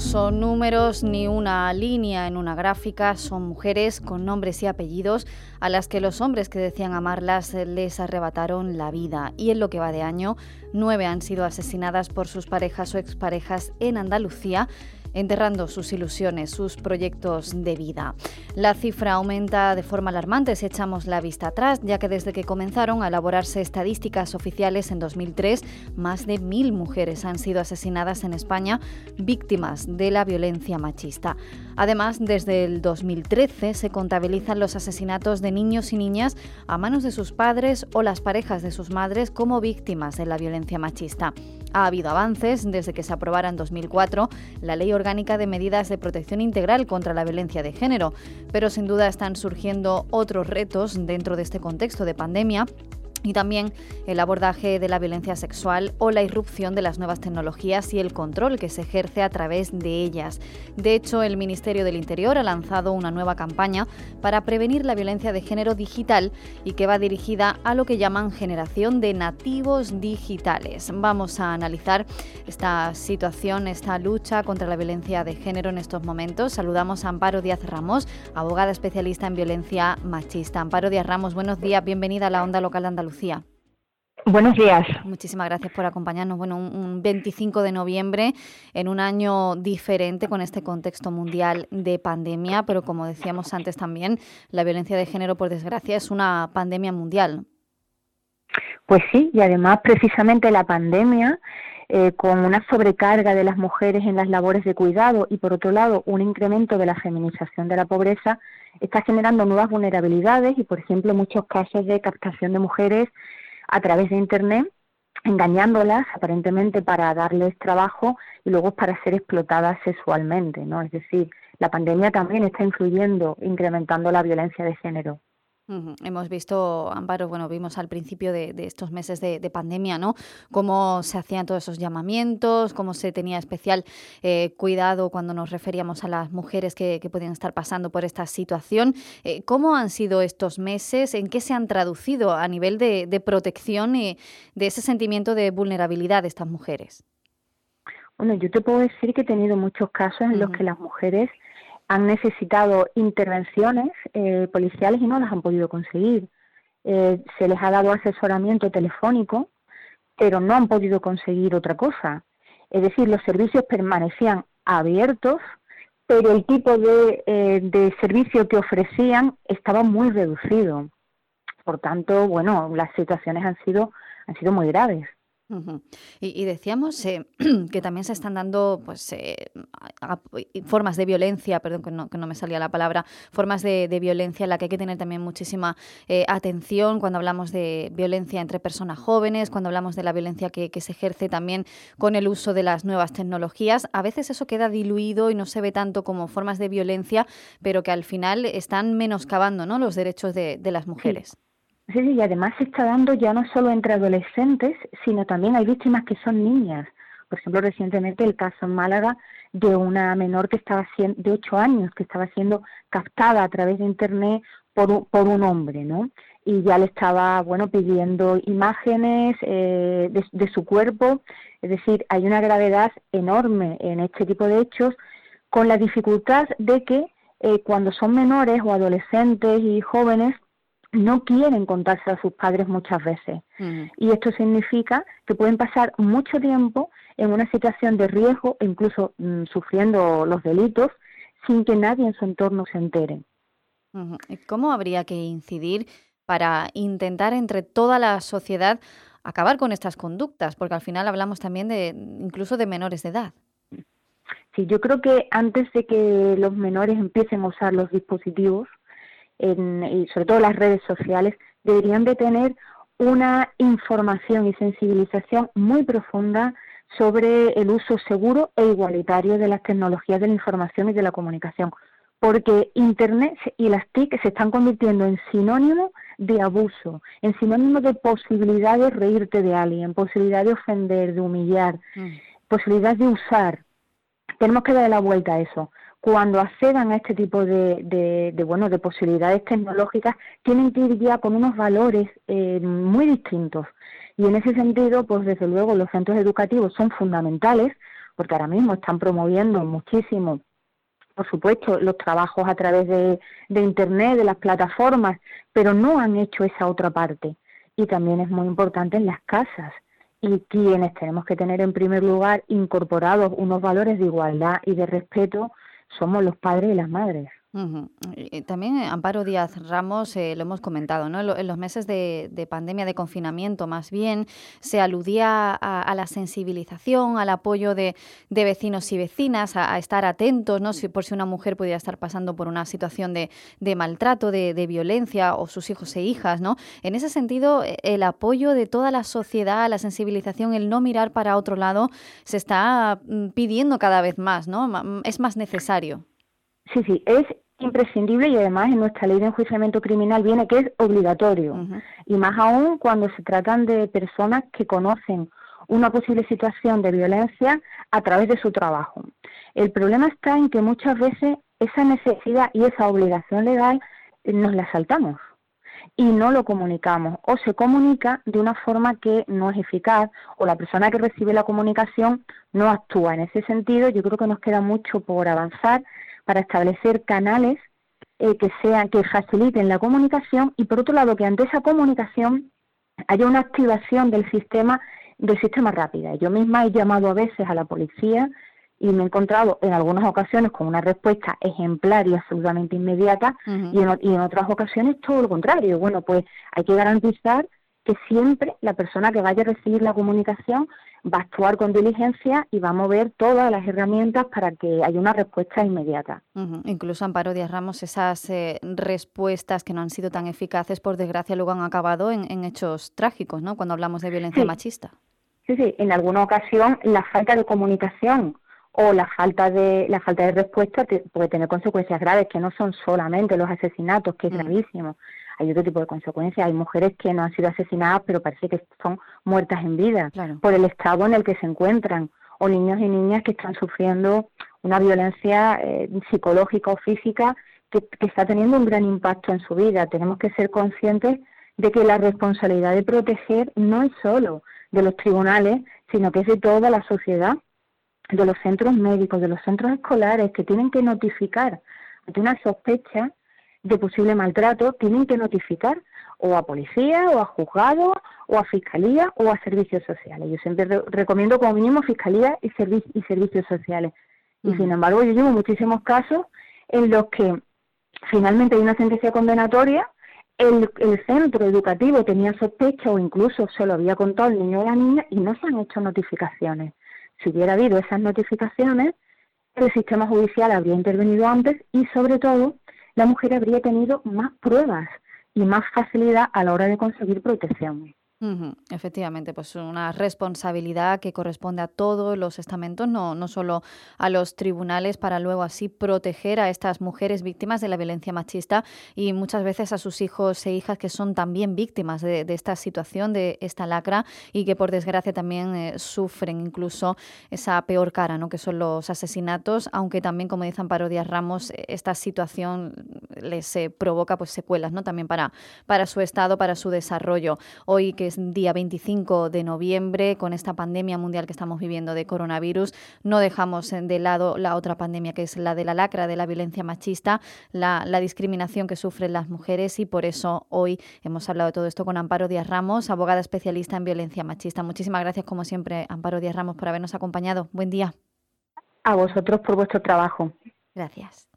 son números ni una línea en una gráfica, son mujeres con nombres y apellidos a las que los hombres que decían amarlas les arrebataron la vida. Y en lo que va de año, nueve han sido asesinadas por sus parejas o exparejas en Andalucía enterrando sus ilusiones, sus proyectos de vida. La cifra aumenta de forma alarmante si echamos la vista atrás, ya que desde que comenzaron a elaborarse estadísticas oficiales en 2003, más de mil mujeres han sido asesinadas en España víctimas de la violencia machista. Además, desde el 2013 se contabilizan los asesinatos de niños y niñas a manos de sus padres o las parejas de sus madres como víctimas de la violencia machista. Ha habido avances desde que se aprobara en 2004 la Ley Orgánica de Medidas de Protección Integral contra la Violencia de Género, pero sin duda están surgiendo otros retos dentro de este contexto de pandemia y también el abordaje de la violencia sexual o la irrupción de las nuevas tecnologías y el control que se ejerce a través de ellas. De hecho, el Ministerio del Interior ha lanzado una nueva campaña para prevenir la violencia de género digital y que va dirigida a lo que llaman generación de nativos digitales. Vamos a analizar esta situación, esta lucha contra la violencia de género en estos momentos. Saludamos a Amparo Díaz Ramos, abogada especialista en violencia machista. Amparo Díaz Ramos, buenos días, bienvenida a la Onda Local de. Buenos días. Muchísimas gracias por acompañarnos. Bueno, un, 25 de noviembre en un año diferente con este contexto mundial de pandemia, pero como decíamos antes también, la violencia de género, por desgracia, es una pandemia mundial. Pues sí, y además precisamente la pandemia, eh, con una sobrecarga de las mujeres en las labores de cuidado y por otro lado un incremento de la feminización de la pobreza, está generando nuevas vulnerabilidades y, por ejemplo, muchos casos de captación de mujeres a través de Internet, engañándolas aparentemente para darles trabajo y luego para ser explotadas sexualmente, ¿no? Es decir, la pandemia también está influyendo, incrementando la violencia de género. Hemos visto, Amparo, bueno, vimos al principio de, estos meses de, pandemia, ¿no? Cómo se hacían todos esos llamamientos, cómo se tenía especial eh, cuidado cuando nos referíamos a las mujeres que, que podían estar pasando por esta situación. Eh, ¿Cómo han sido estos meses? ¿En qué se han traducido a nivel de, protección y de ese sentimiento de vulnerabilidad de estas mujeres? Bueno, yo te puedo decir que he tenido muchos casos en los que las mujeres han necesitado intervenciones eh, policiales y no las han podido conseguir. Eh, se les ha dado asesoramiento telefónico, pero no han podido conseguir otra cosa. Es decir, los servicios permanecían abiertos, pero el tipo de, eh, de servicio que ofrecían estaba muy reducido. Por tanto, bueno, las situaciones han sido, han sido muy graves y, decíamos eh, que también se están dando pues eh, formas de violencia, perdón que no, que no, me salía la palabra, formas de, violencia en la que hay que tener también muchísima eh, atención cuando hablamos de violencia entre personas jóvenes, cuando hablamos de la violencia que, se ejerce también con el uso de las nuevas tecnologías. A veces eso queda diluido y no se ve tanto como formas de violencia, pero que al final están menoscabando ¿no? los derechos de, las mujeres. Sí, y además se está dando ya no solo entre adolescentes, sino también hay víctimas que son niñas. Por ejemplo, recientemente el caso en Málaga de una menor que estaba de 8 años que estaba siendo captada a través de Internet por un, por un hombre, ¿no? Y ya le estaba, bueno, pidiendo imágenes eh, de, su cuerpo. Es decir, hay una gravedad enorme en este tipo de hechos con la dificultad de que eh, cuando son menores o adolescentes y jóvenes, no quieren contarse a sus padres muchas veces. Y esto significa que pueden pasar mucho tiempo en una situación de riesgo, incluso mm, sufriendo los delitos, sin que nadie en su entorno se entere. ¿Cómo habría que incidir para intentar entre toda la sociedad acabar con estas conductas? Porque al final hablamos también de incluso de menores de edad. Sí, yo creo que antes de que los menores empiecen a usar los dispositivos, y sobre todo las redes sociales, deberían de tener una información y sensibilización muy profunda sobre el uso seguro e igualitario de las tecnologías de la información y de la comunicación, porque Internet y las TIC se están convirtiendo en sinónimo de abuso, en sinónimo de posibilidad de reírte de alguien, posibilidad de ofender, de humillar, mm. posibilidad de usar. Tenemos que darle la vuelta a eso cuando accedan a este tipo de, de, bueno de posibilidades tecnológicas tienen que ir ya con unos valores eh, muy distintos y en ese sentido pues desde luego los centros educativos son fundamentales porque ahora mismo están promoviendo muchísimo por supuesto, los trabajos a través de, de, Internet, de las plataformas, pero no han hecho esa otra parte. Y también es muy importante en las casas. Y quienes tenemos que tener en primer lugar incorporados unos valores de igualdad y de respeto somos los padres y las madres. También eh, Amparo Díaz Ramos, eh, lo hemos comentado, ¿no? En los meses de, pandemia, de confinamiento, más bien, se aludía a, la sensibilización, al apoyo de, vecinos y vecinas, a, estar atentos, ¿no? Si, por si una mujer pudiera estar pasando por una situación de, maltrato, de, violencia, o sus hijos e hijas, ¿no? En ese sentido, e, el apoyo de toda la sociedad, la sensibilización, el no mirar para otro lado, se está mm, pidiendo cada vez más, ¿no? Es más necesario. Sí, sí, es imprescindible y además en nuestra ley de enjuiciamiento criminal viene que es obligatorio. Y más aún cuando se tratan de personas que conocen una posible situación de violencia a través de su trabajo. El problema está en que muchas veces esa necesidad y esa obligación legal eh, nos la saltamos y no lo comunicamos o se comunica de una forma que no es eficaz o la persona que recibe la comunicación no actúa. En ese sentido, yo creo que nos queda mucho por avanzar para establecer canales eh, que sean que faciliten la comunicación y por otro lado que ante esa comunicación haya una activación del sistema del sistema rápida. Yo misma he llamado a veces a la policía y me he encontrado en algunas ocasiones con una respuesta ejemplar y absolutamente inmediata y, en, y en otras ocasiones todo lo contrario. Bueno, pues hay que garantizar que siempre la persona que vaya a recibir la comunicación va a actuar con diligencia y va a mover todas las herramientas para que haya una respuesta inmediata. Incluso Amparo Díaz Ramos, esas eh, respuestas que no han sido tan eficaces, por desgracia, luego han acabado en, hechos trágicos, ¿no? Cuando hablamos de violencia machista. Sí, sí, en alguna ocasión la falta de comunicación o la falta de la falta de respuesta puede tener consecuencias graves que no son solamente los asesinatos, que es gravísimo, hay otro tipo de consecuencias. Hay mujeres que no han sido asesinadas, pero parece que son muertas en vida por el estado en el que se encuentran, o niños y niñas que están sufriendo una violencia eh, psicológica o física que, está teniendo un gran impacto en su vida. Tenemos que ser conscientes de que la responsabilidad de proteger no es solo de los tribunales, sino que es de toda la sociedad, de los centros médicos, de los centros escolares, que tienen que notificar ante una sospecha de posible maltrato tienen que notificar o a policía o a juzgado o a fiscalía o a servicios sociales. Yo siempre recomiendo como mínimo fiscalía y, y servicios sociales. Y sin embargo yo llevo muchísimos casos en los que finalmente hay una sentencia condenatoria, el, el centro educativo tenía sospecha o incluso se lo había contado el niño o la niña y no se han hecho notificaciones. Si hubiera habido esas notificaciones, el sistema judicial habría intervenido antes y sobre todo la mujer habría tenido más pruebas y más facilidad a la hora de conseguir protección. Efectivamente, pues una responsabilidad que corresponde a todos los estamentos, no, no solo a los tribunales, para luego así proteger a estas mujeres víctimas de la violencia machista y muchas veces a sus hijos e hijas que son también víctimas de, esta situación, de esta lacra y que por desgracia también eh, sufren incluso esa peor cara, ¿no? que son los asesinatos, aunque también, como dice Amparo Díaz Ramos, esta situación les eh, provoca pues secuelas ¿no? también para, para su estado, para su desarrollo. Hoy que día 25 de noviembre, con esta pandemia mundial que estamos viviendo de coronavirus, no dejamos de lado la otra pandemia que es la de la lacra, de la violencia machista, la, discriminación que sufren las mujeres y por eso hoy hemos hablado de todo esto con Amparo Díaz Ramos, abogada especialista en violencia machista. Muchísimas gracias, como siempre, Amparo Díaz Ramos, por habernos acompañado. Buen día. A vosotros por vuestro trabajo. Gracias.